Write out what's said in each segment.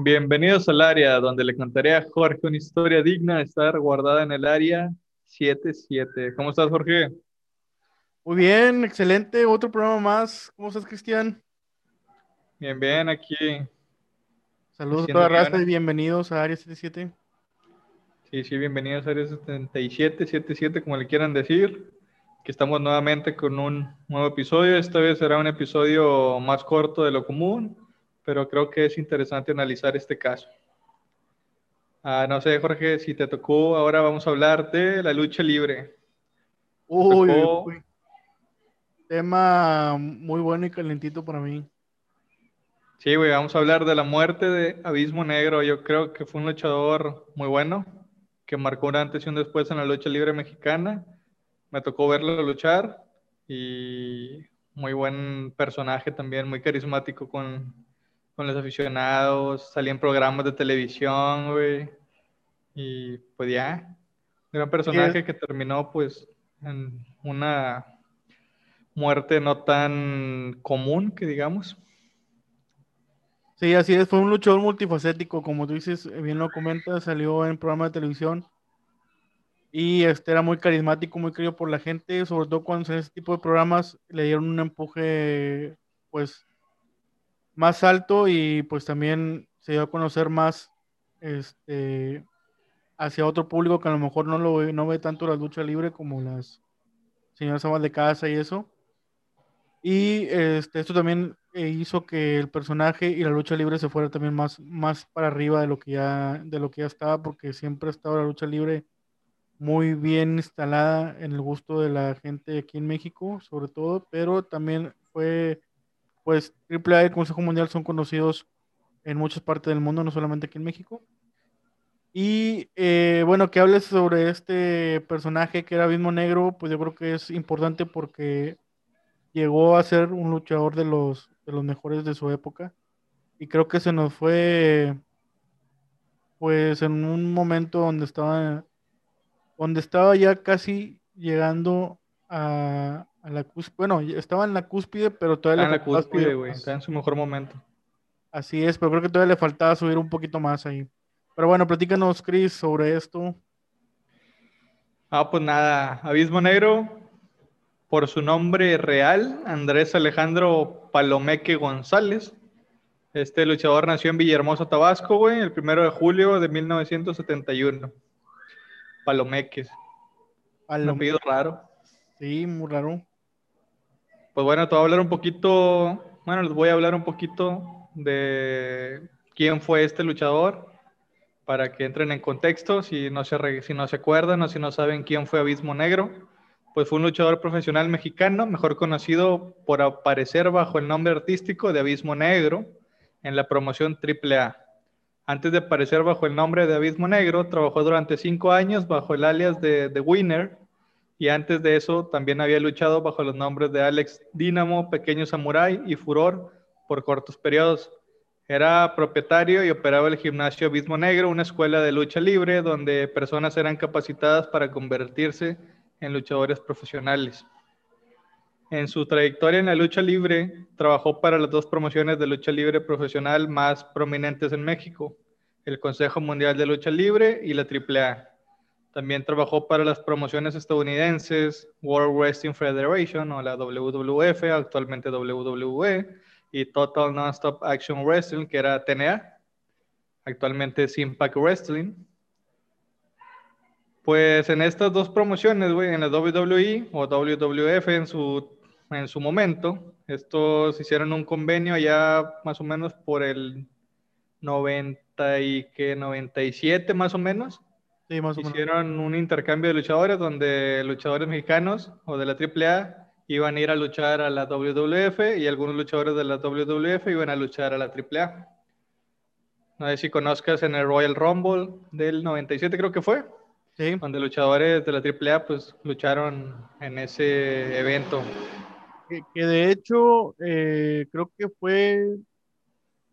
Bienvenidos al área donde le contaré a Jorge una historia digna de estar guardada en el área 77. ¿Cómo estás, Jorge? Muy bien, excelente. Otro programa más. ¿Cómo estás, Cristian? Bien, bien, aquí. Saludos a toda la raza y bienvenidos a Área 77. Sí, sí, bienvenidos a Área 77, 77, como le quieran decir. Que estamos nuevamente con un nuevo episodio. Esta vez será un episodio más corto de lo común pero creo que es interesante analizar este caso. Ah, no sé, Jorge, si te tocó, ahora vamos a hablar de la lucha libre. Uy, uy, tema muy bueno y calentito para mí. Sí, güey, vamos a hablar de la muerte de Abismo Negro. Yo creo que fue un luchador muy bueno, que marcó un antes y un después en la lucha libre mexicana. Me tocó verlo luchar y muy buen personaje también, muy carismático con, con los aficionados, salía en programas de televisión, güey. Y pues ya, gran personaje que terminó pues en una muerte no tan común, que digamos. Sí, así es, fue un luchador multifacético, como tú dices, bien lo comentas, salió en programas de televisión y este era muy carismático, muy querido por la gente, sobre todo cuando en ese tipo de programas le dieron un empuje pues más alto y pues también se dio a conocer más este, hacia otro público que a lo mejor no, lo ve, no ve tanto la lucha libre como las señoras amas de casa y eso. Y este, esto también eh, hizo que el personaje y la lucha libre se fuera también más, más para arriba de lo, que ya, de lo que ya estaba, porque siempre ha estado la lucha libre muy bien instalada en el gusto de la gente aquí en México, sobre todo, pero también fue pues AAA y el Consejo Mundial son conocidos en muchas partes del mundo, no solamente aquí en México. Y eh, bueno, que hables sobre este personaje que era Abismo Negro, pues yo creo que es importante porque llegó a ser un luchador de los, de los mejores de su época. Y creo que se nos fue, pues en un momento donde estaba, donde estaba ya casi llegando a, la bueno, estaba en la cúspide, pero todavía en la cúspide, güey, está en su mejor momento. Así es, pero creo que todavía le faltaba subir un poquito más ahí. Pero bueno, platícanos, Chris, sobre esto. Ah, pues nada, Abismo Negro, por su nombre real, Andrés Alejandro Palomeque González. Este luchador nació en Villahermosa, Tabasco, güey, el primero de julio de 1971. Palomeques. Palomeque. Un raro. Sí, muy raro. Pues bueno, te voy a hablar un poquito, bueno, les voy a hablar un poquito de quién fue este luchador para que entren en contexto, si no se, si no se acuerdan o si no saben quién fue Abismo Negro. Pues fue un luchador profesional mexicano, mejor conocido por aparecer bajo el nombre artístico de Abismo Negro en la promoción AAA. Antes de aparecer bajo el nombre de Abismo Negro, trabajó durante cinco años bajo el alias de The Winner y antes de eso también había luchado bajo los nombres de Alex Dynamo, Pequeño Samurai y Furor por cortos periodos. Era propietario y operaba el gimnasio Abismo Negro, una escuela de lucha libre donde personas eran capacitadas para convertirse en luchadores profesionales. En su trayectoria en la lucha libre, trabajó para las dos promociones de lucha libre profesional más prominentes en México, el Consejo Mundial de Lucha Libre y la AAA. También trabajó para las promociones estadounidenses World Wrestling Federation o la WWF, actualmente WWE, y Total Nonstop Action Wrestling, que era TNA, actualmente es Impact Wrestling. Pues en estas dos promociones, en la WWE o WWF en su, en su momento, estos hicieron un convenio allá más o menos por el 90 y que 97 más o menos Hicieron un intercambio de luchadores donde luchadores mexicanos o de la AAA iban a ir a luchar a la WWF y algunos luchadores de la WWF iban a luchar a la AAA. No sé si conozcas en el Royal Rumble del 97 creo que fue. Sí. Donde luchadores de la AAA pues lucharon en ese evento. Que, de hecho eh, creo que fue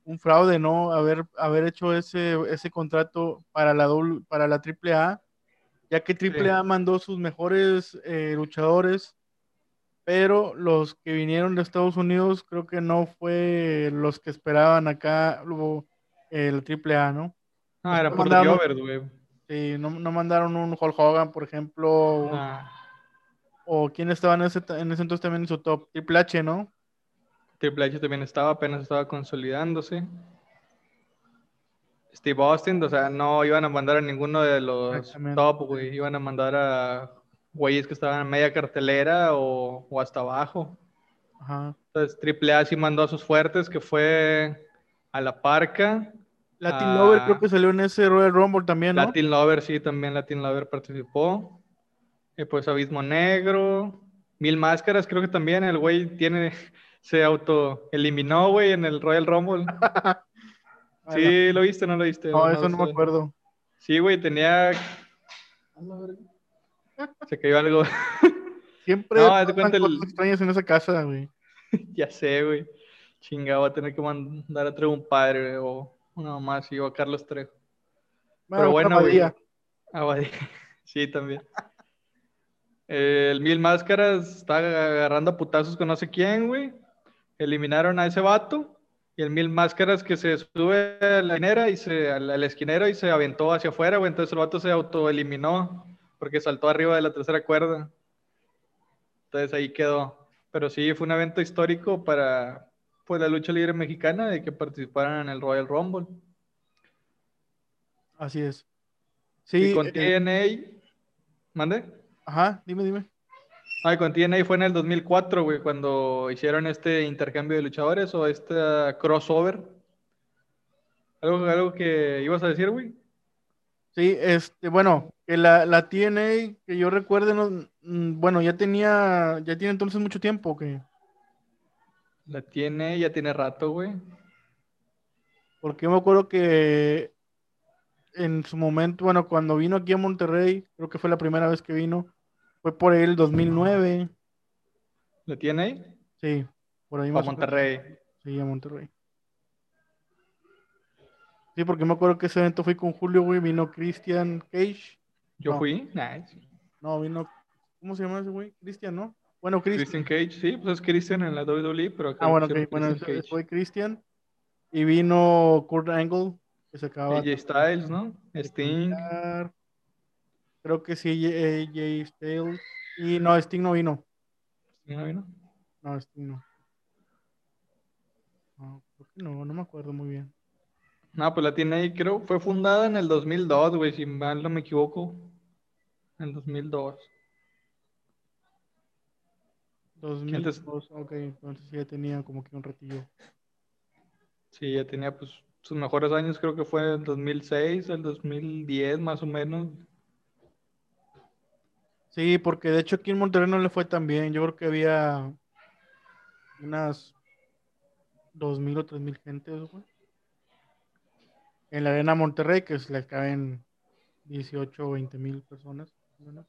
un fraude no haber, haber hecho ese, ese contrato para la, para la AAA, ya que AAA mandó sus mejores eh, luchadores, pero los que vinieron de Estados Unidos creo que no fue los que esperaban acá. el triple A, ¿no? Ah, era no por mandaron- Jovers, güey. Sí, no, no mandaron un Hulk Hogan, por ejemplo, Ah, o quién estaba en ese, en ese entonces también en su top, Triple H, ¿no? Triple H también estaba, apenas estaba consolidándose. Steve Austin, o sea, no iban a mandar a ninguno de los top, güey. Iban a mandar a güeyes que estaban en media cartelera o, o hasta abajo. Ajá. Entonces, Triple A sí mandó a sus fuertes, que fue a la Parca. Latin. Lover creo que salió en ese Royal Rumble también, ¿no? Latin Lover, sí, también Latin Lover participó. Y pues Abismo Negro. Mil Máscaras, creo que también el güey tiene, se auto eliminó, güey, en el Royal Rumble. Sí, ¿lo viste o no lo viste? No, eso no me acuerdo. Sí, güey, tenía... Se cayó algo. Siempre No, pasan cuenta el- extrañas en esa casa, güey. ya sé, güey. Chingado, voy a tener que mandar a traer un padre, güey, o una más, y o a Carlos Trejo. Pero bueno, güey. Abadía. Sí, también. El Mil Máscaras está agarrando a putazos con no sé quién, güey. Eliminaron a ese vato. Y el Mil Máscaras que se sube a la esquinera y se, al, al esquinero y se aventó hacia afuera, güey. Entonces el vato se autoeliminó porque saltó arriba de la tercera cuerda. Entonces ahí quedó. Pero sí, fue un evento histórico para pues, la lucha libre mexicana de que participaran en el Royal Rumble. Así es. y Sí, con eh, TNA, ¿mande? ajá, dime, dime. Ay, con TNA fue en el 2004, güey, cuando hicieron este intercambio de luchadores o este crossover. ¿Algo, algo que ibas a decir, güey? Sí, este, bueno, que la, la TNA, que yo recuerde, no, mm, bueno, ya tenía, ya tiene entonces mucho tiempo que, La TNA ya tiene rato, güey. porque yo me acuerdo que en su momento, bueno, cuando vino aquí a Monterrey, creo que fue la primera vez que vino, fue por ahí el 2009, ¿La TNA? sí, por ahí A más o menos. Monterrey. Sí, a Monterrey. Sí, porque me acuerdo que ese evento fui con Julio, güey, vino Christian Cage, Yo No. fui. Nice. no, vino, ¿cómo se llama ese güey? Christian, ¿no? Bueno, Christian. Christian Cage, sí, pues es Christian en la WWE, pero acá Ah, bueno, pusieron ok, bueno, Christian Cage. fue Christian. Y vino Kurt Angle, que se acaba AJ Styles, ¿no? Sting. Creo que sí, AJ Styles. Y no, Sting no vino. ¿Sí no vino? No, Sting no. No, creo que no, no me acuerdo muy bien. No, pues la TNA creo fue fundada en el 2002, güey, si mal no me equivoco. En el 2002. 2002, ok, entonces ya tenía como que un ratillo. Sí, ya tenía pues sus mejores años, creo que fue el 2006, el 2010 más o menos. Sí, porque de hecho aquí en Monterrey no le fue tan bien. Yo creo que había unas 2.000 o 3.000 gentes, güey. En la arena Monterrey, que le caben 18 o 20 mil personas. ¿no?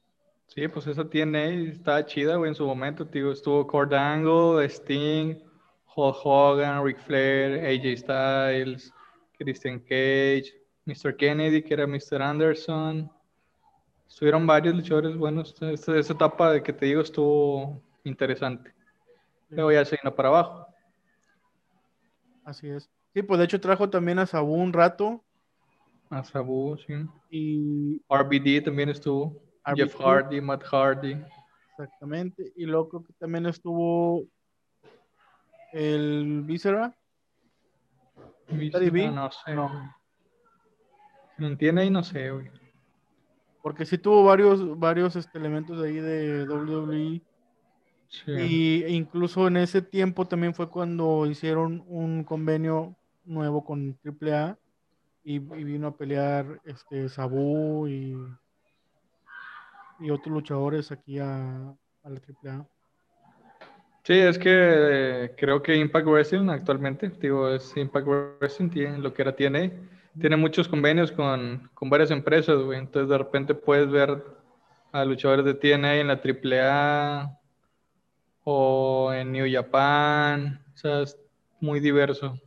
Sí, pues esa TNA estaba chida, güey, en su momento, tío. Estuvo Kurt Angle, Sting, Hulk Hogan, Ric Flair, AJ Styles, Christian Cage, Mr. Kennedy, que era Mr. Anderson. Estuvieron varios luchadores buenos. Esa, esa etapa de que te digo estuvo interesante. Luego ya se vino para abajo. Así es. Sí, pues de hecho trajo también a Sabu un rato A Sabu, sí. y RBD también estuvo. Jeff. Hardy, Matt Hardy. exactamente. Y luego creo que también estuvo el Viscera. B? No, sé. No. Tiene ahí, no sé, güey. Porque sí tuvo varios, varios este, elementos de ahí de WWE. Sí. Y e incluso en ese tiempo también fue cuando hicieron un convenio nuevo con AAA y, y vino a pelear este Sabu y, y otros luchadores aquí a, a la AAA. Sí, es que eh, creo que Impact Wrestling actualmente, digo, es Impact Wrestling, tiene lo que era TNA, tiene muchos convenios con, con varias empresas, güey. Entonces de repente puedes ver a luchadores de TNA en la AAA o en New Japan, o sea, es muy diverso.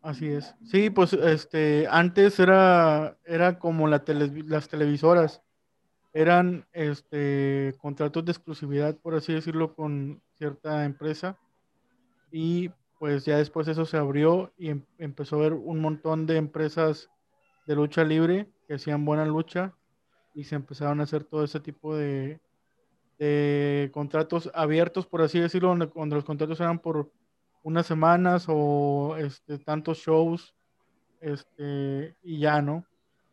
Así es. Sí, pues este antes era, era como las televisoras. Eran este contratos de exclusividad, por así decirlo, con cierta empresa. Y pues ya después eso se abrió y em- empezó a haber un montón de empresas de lucha libre que hacían buena lucha y se empezaron a hacer todo ese tipo de, de contratos abiertos, por así decirlo, donde, donde los contratos eran por unas semanas o este, tantos shows este, y ya, ¿no?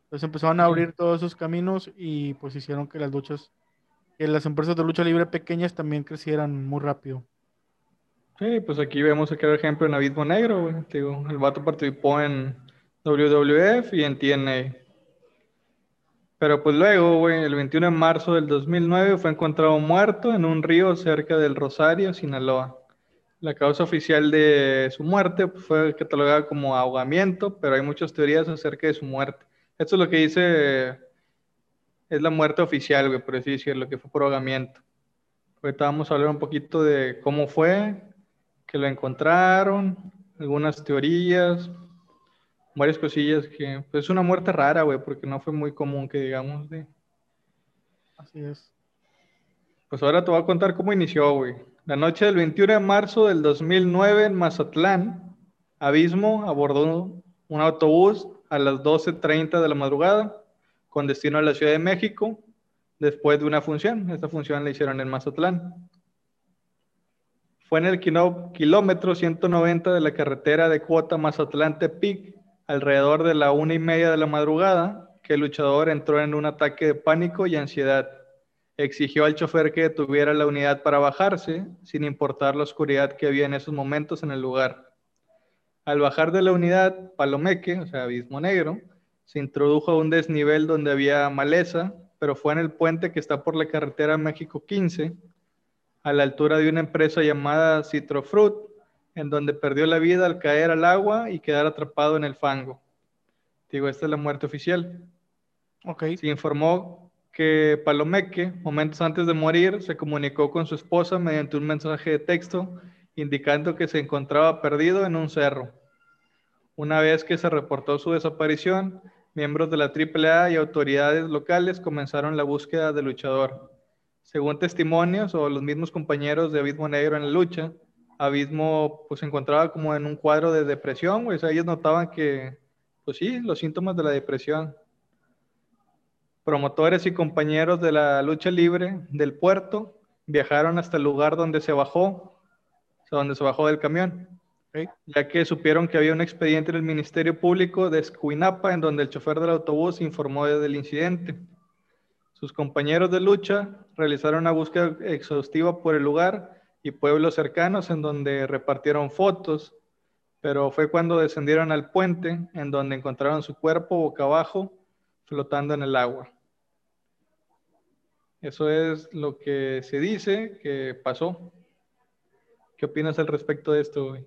Entonces empezaron a abrir todos esos caminos y pues hicieron que las luchas, que las empresas de lucha libre pequeñas también crecieran muy rápido. Sí, pues aquí vemos el claro ejemplo en Abismo Negro, güey. Te el vato participó en WWF y en TNA. Pero pues luego, güey, el 21 de marzo del 2009 fue encontrado muerto en un río cerca del Rosario, Sinaloa. La causa oficial de su muerte pues, fue catalogada como ahogamiento, pero hay muchas teorías acerca de su muerte. Esto es lo que dice, es la muerte oficial, güey, por así decirlo, que fue por ahogamiento. Ahorita vamos a hablar un poquito de cómo fue, que lo encontraron, algunas teorías, varias cosillas que, pues es una muerte rara, güey, porque no fue muy común que digamos de... Así es. Pues ahora te voy a contar cómo inició, güey. La noche del 21 de marzo del 2009 en Mazatlán, Abismo abordó un autobús a las 12.30 de la madrugada con destino a la Ciudad de México después de una función. Esta función la hicieron en Mazatlán. Fue en el kilómetro 190 de la carretera de cuota Mazatlán-Tepic, alrededor de la una y media de la madrugada, que el luchador entró en un ataque de pánico y ansiedad. Exigió al chofer que detuviera la unidad para bajarse, sin importar la oscuridad que había en esos momentos en el lugar. Al bajar de la unidad, Palomeque, o sea, Abismo Negro, se introdujo a un desnivel donde había maleza, pero fue en el puente que está por la carretera México 15, a la altura de una empresa llamada Citrofruit, en donde perdió la vida al caer al agua y quedar atrapado en el fango. Digo, esta es la muerte oficial. Ok. Se informó que Palomeque, momentos antes de morir, se comunicó con su esposa mediante un mensaje de texto indicando que se encontraba perdido en un cerro. Una vez que se reportó su desaparición, miembros de la AAA y autoridades locales comenzaron la búsqueda del luchador. Según testimonios o los mismos compañeros de Abismo Negro en la lucha, Abismo pues se encontraba como en un cuadro de depresión, güey. O sea, ellos notaban que, pues sí, los síntomas de la depresión promotores y compañeros de la lucha libre del puerto viajaron hasta el lugar donde se bajó, o sea, donde se bajó del camión, ya que supieron que había un expediente en el Ministerio Público de Escuinapa en donde el chofer del autobús informó del incidente. Sus compañeros de lucha realizaron una búsqueda exhaustiva por el lugar y pueblos cercanos en donde repartieron fotos, pero fue cuando descendieron al puente en donde encontraron su cuerpo boca abajo flotando en el agua. Eso es lo que se dice que pasó. ¿Qué opinas al respecto de esto?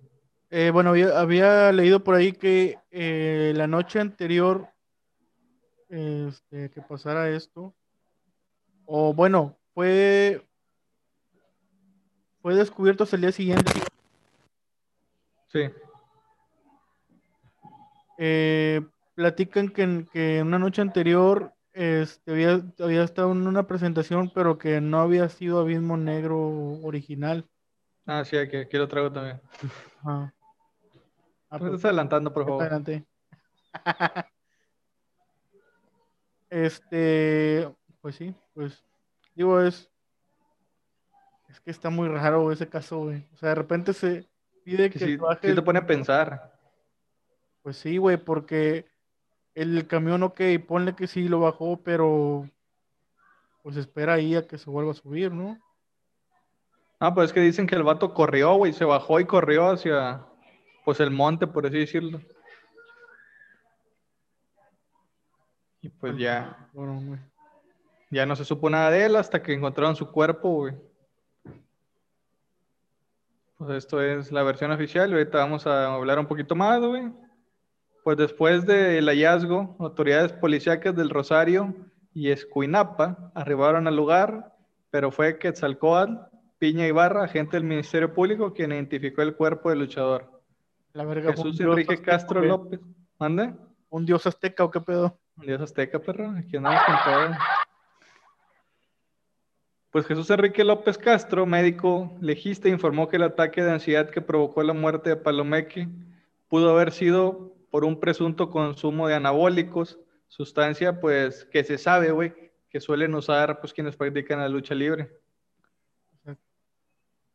Eh, bueno, había, había leído por ahí que eh, la noche anterior este, que pasara esto, o bueno, fue, fue descubierto hasta el día siguiente. Sí, Eh, platican que, en- que una noche anterior este, había, había estado en una presentación, pero que no había sido Abismo Negro original. ah, sí, aquí, aquí lo traigo también. Ah, pues, estás adelantando, por favor. Adelante. Este, pues sí, pues digo, es, es que está muy raro ese caso, güey. O sea, de repente se pide Que que sí, se baje sí te pone a pensar. Pues sí, güey, porque el camión, ok, ponle que sí lo bajó, pero pues espera ahí a que se vuelva a subir, ¿no? Ah, pues es que dicen que el vato corrió, güey, se bajó y corrió hacia, pues, el monte, por así decirlo. Y pues ya, Bueno, güey. Ya no se supo nada de él hasta que encontraron su cuerpo, güey. Pues esto es la versión oficial, y ahorita vamos a hablar un poquito más, güey. Pues después del hallazgo, autoridades policíacas del Rosario y Escuinapa arribaron al lugar, pero fue Quetzalcóatl, Piña Ibarra, agente del Ministerio Público, quien identificó el cuerpo del luchador. La verga Jesús Enrique azteca, Castro. López. ¿Mande? ¿Un dios azteca o qué pedo? Un dios azteca, perro. Aquí andamos con todo. Pues Jesús Enrique López Castro, médico legista, informó que el ataque de ansiedad que provocó la muerte de Palomeque pudo haber sido por un presunto consumo de anabólicos, sustancia pues que se sabe, güey, que suelen usar pues quienes practican la lucha libre.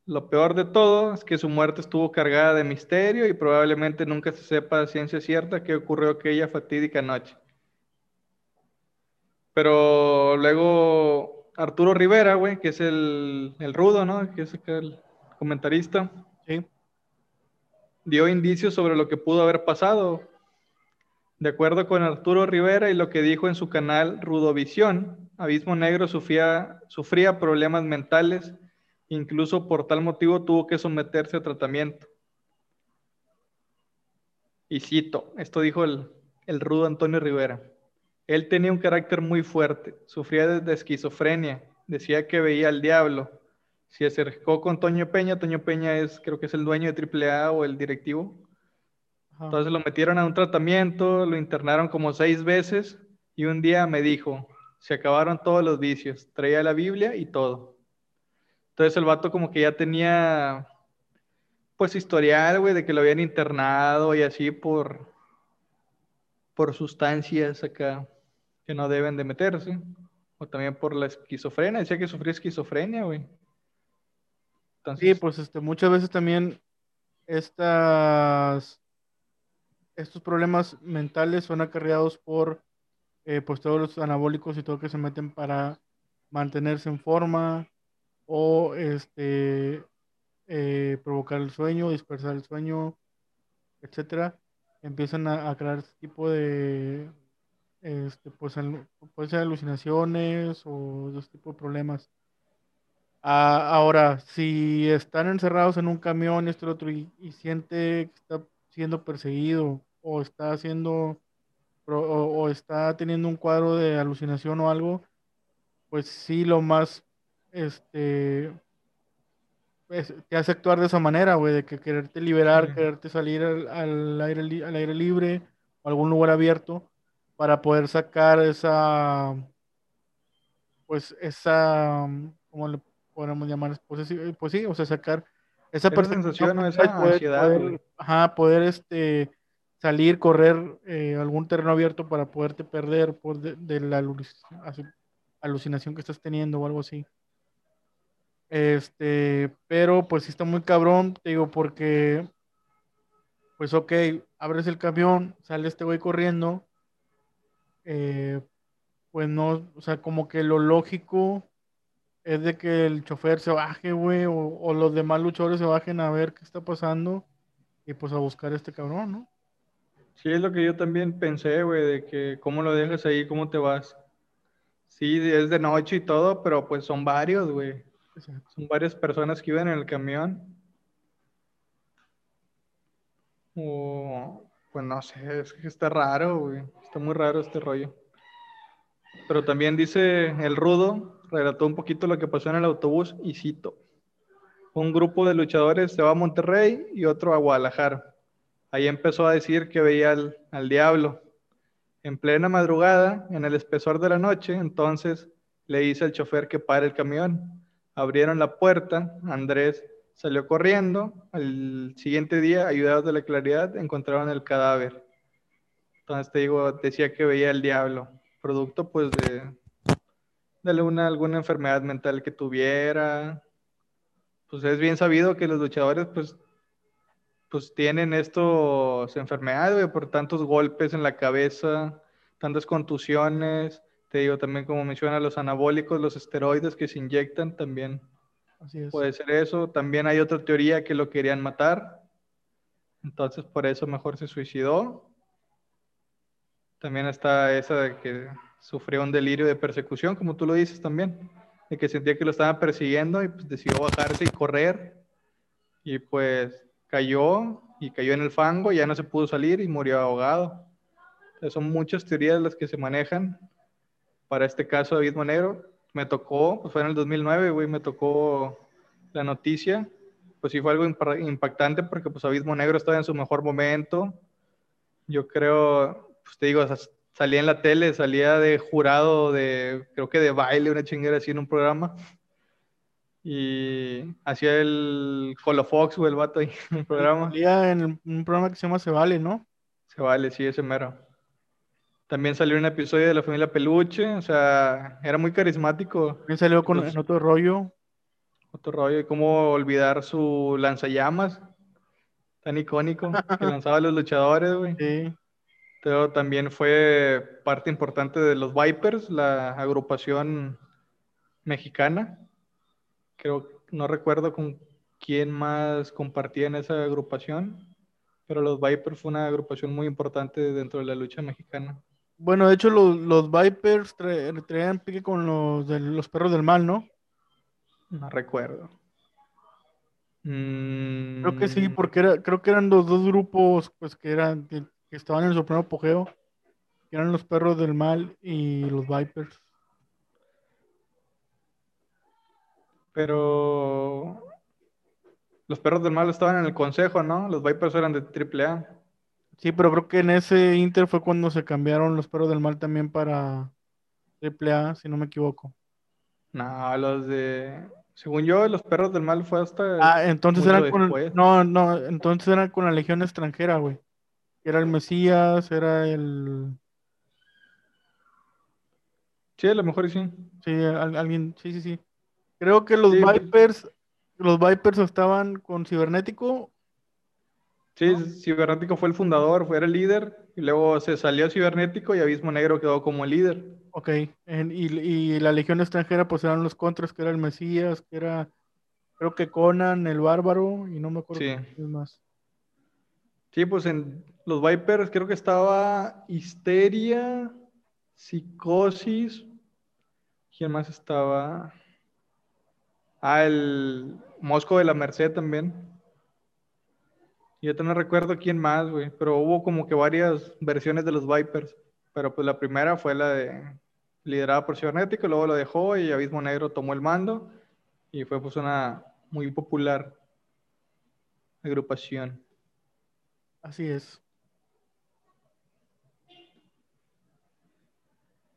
Lo peor de todo es que su muerte estuvo cargada de misterio y probablemente nunca se sepa a ciencia cierta qué ocurrió aquella fatídica noche. Pero luego Arturo Rivera, güey, que es el, el rudo, ¿no? Que es el comentarista. Sí. Dio indicios sobre lo que pudo haber pasado. De acuerdo con Arturo Rivera y lo que dijo en su canal Rudovisión, Abismo Negro sufría, sufría problemas mentales, incluso por tal motivo tuvo que someterse a tratamiento. Y cito, esto dijo el, el rudo Antonio Rivera. Él tenía un carácter muy fuerte, sufría de esquizofrenia, decía que veía al diablo. Se acercó con Toño Peña, Toño Peña es, creo que es el dueño de AAA o el directivo. Entonces lo metieron a un tratamiento, lo internaron como seis veces y un día me dijo, se acabaron todos los vicios, traía la Biblia y todo. Entonces el vato como que ya tenía, pues historial, güey, de que lo habían internado y así por, por sustancias acá que no deben de meterse. O también por la esquizofrenia. Decía que sufría esquizofrenia, güey. sí, pues este, muchas veces también estas, estos problemas mentales son acarreados por eh, pues todos los anabólicos y todo que se meten para mantenerse en forma o este eh, provocar el sueño, dispersar el sueño, etcétera, empiezan a crear este tipo de, este, pues, puede ser alucinaciones o dos tipos de problemas. Ah, ahora, si están encerrados en un camión, este otro, y, siente que está siendo perseguido o está haciendo o, está teniendo un cuadro de alucinación o algo, pues sí, lo más, este, te hace actuar de esa manera, güey, de que quererte liberar, quererte salir al, aire, al aire libre o algún lugar abierto para poder sacar esa, pues esa, ¿cómo le podemos llamar? Pues, pues sí, o sea, sacar esa, sensación o esa poder, ansiedad. ajá, poder este, salir, correr eh, algún terreno abierto para poderte perder por de, la alucinación que estás teniendo o algo así. Este, pero pues sí está muy cabrón, te digo, porque, pues ok, abres el camión, sale este güey corriendo, eh, pues no, o sea, como que lo lógico es de que el chofer se baje, güey, o, los demás luchadores se bajen a ver qué está pasando y pues a buscar a este cabrón, ¿no? Sí, es lo que yo también pensé, güey, de que cómo lo dejas ahí, cómo te vas. Sí, es de noche y todo, pero pues son varios, güey. Son varias personas que iban en el camión. O pues no sé, es que está raro. Está muy raro este rollo. Pero también dice el rudo, relató un poquito lo que pasó en el autobús y cito. Un grupo de luchadores se va a Monterrey y otro a Guadalajara. Ahí empezó a decir que veía al, al diablo. En plena madrugada, en el espesor de la noche, entonces le dice al chofer que pare el camión. Abrieron la puerta, Andrés Salió corriendo. Al siguiente día, ayudados de la claridad, encontraron el cadáver. Entonces te digo, decía que veía el diablo. Producto pues de, de alguna, alguna enfermedad mental que tuviera. Pues es bien sabido que los luchadores pues, pues tienen estos enfermedades, por tantos golpes en la cabeza, tantas contusiones. Te digo también como menciona los anabólicos, los esteroides que se inyectan también Puede ser eso. También hay otra teoría que lo querían matar. Entonces por eso mejor se suicidó. También está esa de que sufrió un delirio de persecución, como tú lo dices también, de que sentía que lo estaban persiguiendo y pues decidió bajarse y correr. Y pues cayó y cayó en el fango, ya no se pudo salir y murió ahogado. son muchas teorías las que se manejan para este caso de Abismo Negro me tocó, pues fue en el 2009, güey, me tocó la noticia. Pues sí fue algo impactante porque pues Abismo Negro estaba en su mejor momento. Yo creo, pues te digo, salía en la tele, salía de jurado de, creo que de baile, una chingera así en un programa. Y hacía el Fox o el vato ahí en el programa. Salía en un programa que se llama Se Vale, ¿no? Se Vale, sí, ese mero. También salió un episodio de la familia Peluche, o sea, era muy carismático. También salió con en otro rollo. Otro rollo, y cómo olvidar su lanzallamas, tan icónico, que lanzaba a los luchadores, güey. Sí. Pero también fue parte importante de los Vipers, la agrupación mexicana. Creo, no recuerdo con quién más compartía en esa agrupación, pero los Vipers fue una agrupación muy importante dentro de la lucha mexicana. Bueno, de hecho los, los Vipers traían pique con los, de los perros del mal, ¿no? No recuerdo. Creo que sí, mm. porque era, creo que eran los dos grupos pues que eran que, estaban en su primer apogeo, que eran los perros del mal y los Vipers. Pero los perros del mal estaban en el consejo, ¿no? Los Vipers eran de AAA. Sí, pero creo que en ese Inter fue cuando se cambiaron los perros del mal también para AAA, si no me equivoco. No, los de. Según yo, los perros del mal fue hasta. Ah, entonces eran con. No, no, entonces eran con la Legión extranjera, güey. Era el Mesías, era el. Sí, a lo mejor sí. Sí, alguien, sí, sí, sí. Creo que los Vipers, los Vipers estaban con Cibernético Sí, Cibernético fue el fundador, fue el líder, y luego se salió Cibernético y Abismo Negro quedó como el líder. Ok, y, la Legión extranjera pues eran los contras, que era el Mesías, que era, creo que Conan, el Bárbaro, y no me acuerdo sí. más. Sí, pues en los Vipers creo que estaba Histeria, Psicosis, ¿quién más estaba? Ah, el Mosco de la Merced también. Yo no recuerdo quién más, güey, pero hubo como que varias versiones de los Vipers. Pero pues la primera fue la de liderada por Cibernético, luego lo dejó y Abismo Negro tomó el mando y fue pues una muy popular agrupación. Así es.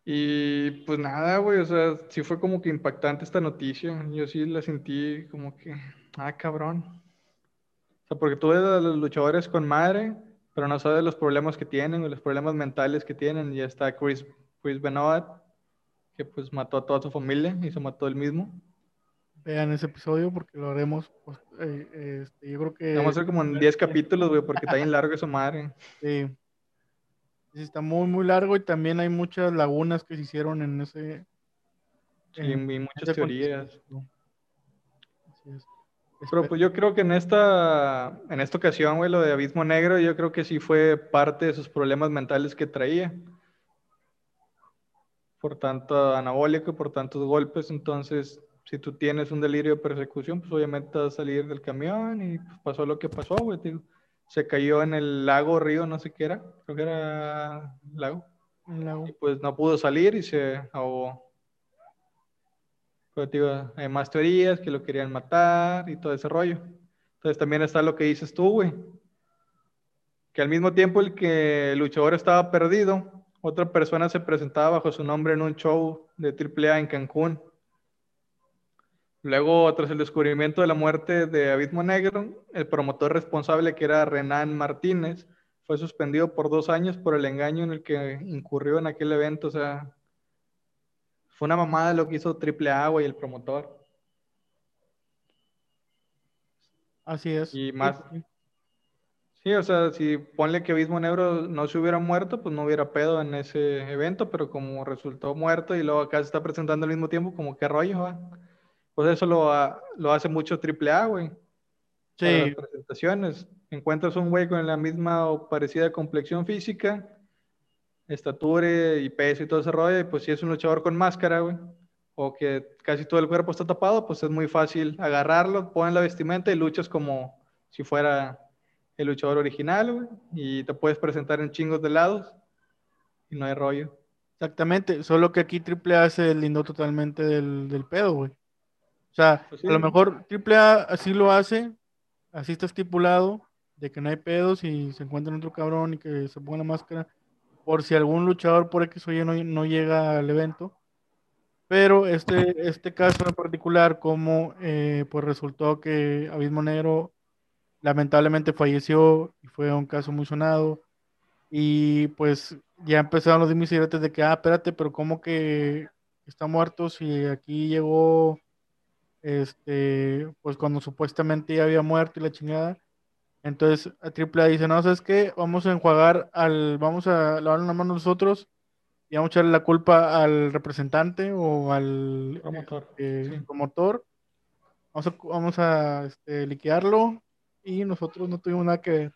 Y pues nada, güey, o sea, sí fue como que impactante esta noticia. Yo sí la sentí como que, ah, cabrón. O sea, porque tú ves a los luchadores con madre, pero no sabes los problemas que tienen, los problemas mentales que tienen. Y está Chris, Chris Benoit, que pues mató a toda su familia y se mató él mismo. Vean ese episodio porque lo haremos. Pues, eh, este, yo creo que. Vamos a hacer como en 10 capítulos, güey, porque está bien largo eso, madre. Sí. sí. Está muy, muy largo y también hay muchas lagunas que se hicieron en ese. Sí, y muchas teorías. Así es. Pero pues yo creo que en esta, en esta ocasión, güey, lo de Abismo Negro, yo creo que sí fue parte de sus problemas mentales que traía. Por tanto anabólico y por tantos golpes. Entonces, si tú tienes un delirio de persecución, pues obviamente vas a salir del camión y pues, pasó lo que pasó, güey. Se cayó en el lago, río, no sé qué era. Creo que era lago. lago. Y pues no pudo salir y se ahogó. Pero digo, hay más teorías que lo querían matar y todo ese rollo. Entonces también está lo que dices tú, güey. Que al mismo tiempo el que luchador estaba perdido, otra persona se presentaba bajo su nombre en un show de AAA en Cancún. Luego, tras el descubrimiento de la muerte de Abismo Negro, el promotor responsable, que era Renan Martínez, fue suspendido por dos años por el engaño en el que incurrió en aquel evento. O sea, fue una mamada lo que hizo Triple A, güey, el promotor. Así es. Y más. Sí, o sea, si ponle que Abismo Negro no se hubiera muerto, pues no hubiera pedo en ese evento, pero como resultó muerto y luego acá se está presentando al mismo tiempo, como qué rollo, va. Pues eso lo, lo hace mucho Triple A, güey. Sí. Para las presentaciones. Encuentras un güey con la misma o parecida complexión física, estatura y peso y todo ese rollo, pues si es un luchador con máscara, güey, o que casi todo el cuerpo está tapado, pues es muy fácil agarrarlo, ponen la vestimenta y luchas como si fuera el luchador original, güey, y te puedes presentar en chingos de lados y no hay rollo. Exactamente, solo que aquí Triple A se lindo totalmente del, del pedo, güey. O sea, pues a lo mejor Triple A así lo hace, así está estipulado, de que no hay pedos y se encuentra otro cabrón y que se ponga la máscara por si algún luchador por X o Y no, llega al evento. Pero este, este caso en particular, como eh, pues resultó que Abismo Negro lamentablemente falleció y fue un caso muy sonado. Y pues ya empezaron los dimisiretes de que, ah, espérate, pero ¿cómo que está muerto si aquí llegó, este, pues cuando supuestamente ya había muerto y la chingada? Entonces a AAA dice, no, ¿sabes qué? Vamos a enjuagar al, vamos a lavar una mano nosotros y vamos a echarle la culpa al representante o al Promotor. eh, Sí. promotor. Vamos a, vamos a este, liquidarlo y nosotros no tuvimos nada que ver.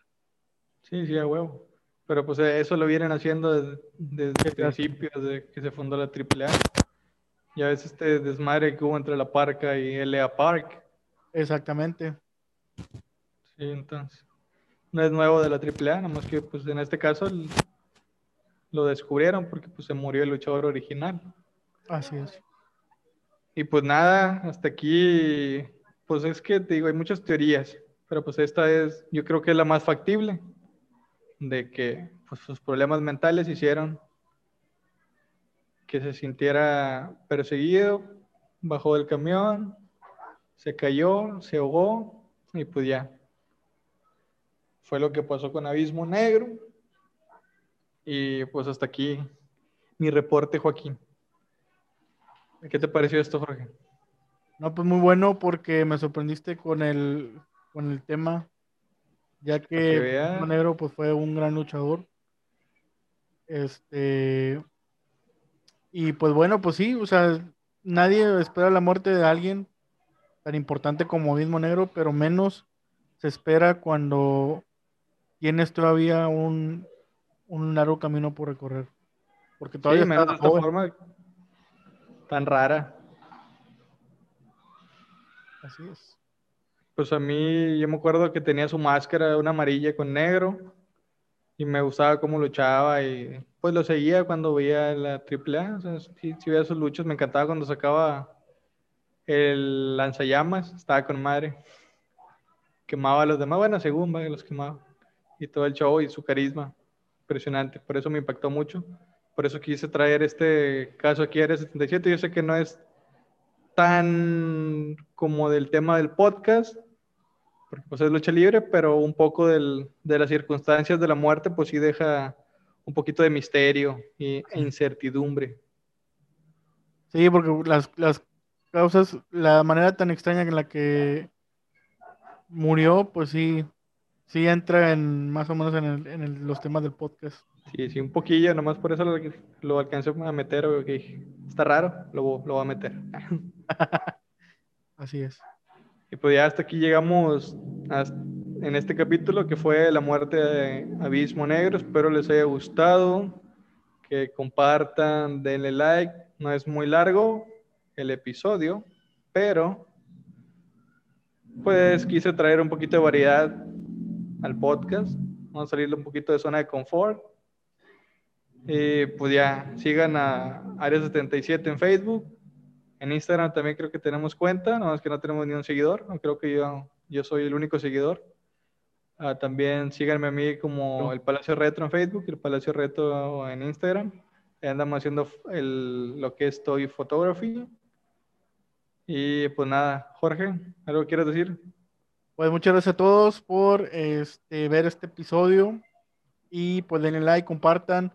Sí, sí, a huevo. Pero pues eh, eso lo vienen haciendo desde, desde el principio, desde que se fundó la AAA. Ya ves este desmadre que hubo entre la Parca y LA Park. Exactamente. Sí, entonces. No es nuevo de la AAA, nomás que pues en este caso el- lo descubrieron porque pues se murió el luchador original. Así es. Y pues nada, hasta aquí, pues es que te digo, hay muchas teorías, pero pues esta es, yo creo que es la más factible, de que pues, sus problemas mentales hicieron que se sintiera perseguido, bajó del camión, se cayó, se ahogó y pues ya. Fue lo que pasó con Abismo Negro. Y pues hasta aquí mi reporte, Joaquín. ¿Qué te pareció esto, Jorge? No, pues muy bueno porque me sorprendiste con el, con el tema, ya que. Abismo Negro pues fue un gran luchador. Este, y pues bueno, pues sí, o sea, nadie espera la muerte de alguien tan importante como Abismo Negro, pero menos se espera cuando tienes todavía un, un largo camino por recorrer. Porque todavía Sí, de está esta joven. forma tan rara. Así es. Pues a mí, yo me acuerdo que tenía su máscara, una amarilla con negro, y me gustaba cómo luchaba, y pues lo seguía cuando veía la AAA, o sea, sí veía sus luchas, me encantaba cuando sacaba el lanzallamas, estaba con madre, quemaba a los demás, bueno, según va, los quemaba, y todo el show y su carisma, impresionante, por eso me impactó mucho, por eso quise traer este caso aquí Área 77, yo sé que no es tan como del tema del podcast, porque pues es lucha libre, pero un poco del- de las circunstancias de la muerte, pues sí deja un poquito de misterio y, e incertidumbre. Sí, porque las, las causas, la manera tan extraña en la que murió, pues sí, sí entra en más o menos en, el- en el- los temas del podcast. Sí, sí, un poquillo, nomás por eso lo, lo alcancé a meter, dije, está raro, lo, lo voy a meter. Así es. Y pues ya hasta aquí llegamos hasta- en este capítulo que fue la muerte de Abismo Negro. Espero les haya gustado, que compartan, denle like. No es muy largo el episodio, pero pues quise traer un poquito de variedad al podcast. Vamos a salirle un poquito de zona de confort. Y pues ya, sigan a Área 77 en Facebook. En Instagram también creo que tenemos cuenta, no es que no tenemos ni un seguidor, no creo que yo, yo soy el único seguidor. Ah, también síganme a mí como el Palacio Retro en Facebook, el Palacio Retro en Instagram. Ahí andamos haciendo el- lo que es Toy Photography. Y pues nada, Jorge, ¿algo quieres decir? Pues muchas gracias a todos por este, ver este episodio y pues denle like, compartan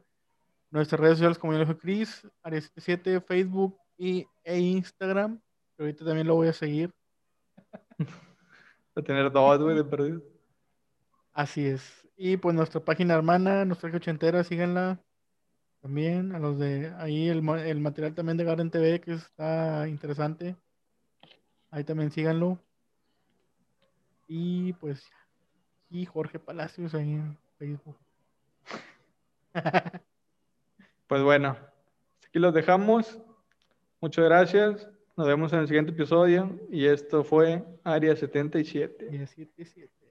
nuestras redes sociales como yo le dije Chris, Área 77, Facebook y, e Instagram. que Ahorita también lo voy a seguir. De tener dos, güey, de perdido. Así es. Y pues nuestra página hermana, nuestra ochentera, síganla también. A los de ahí el, el material también de Garden TV que está interesante. Ahí también síganlo. Y pues, y Jorge Palacios ahí en Facebook. Pues bueno, aquí los dejamos. Muchas gracias. Nos vemos en el siguiente episodio. Y esto fue Área 77. Y así, así, así.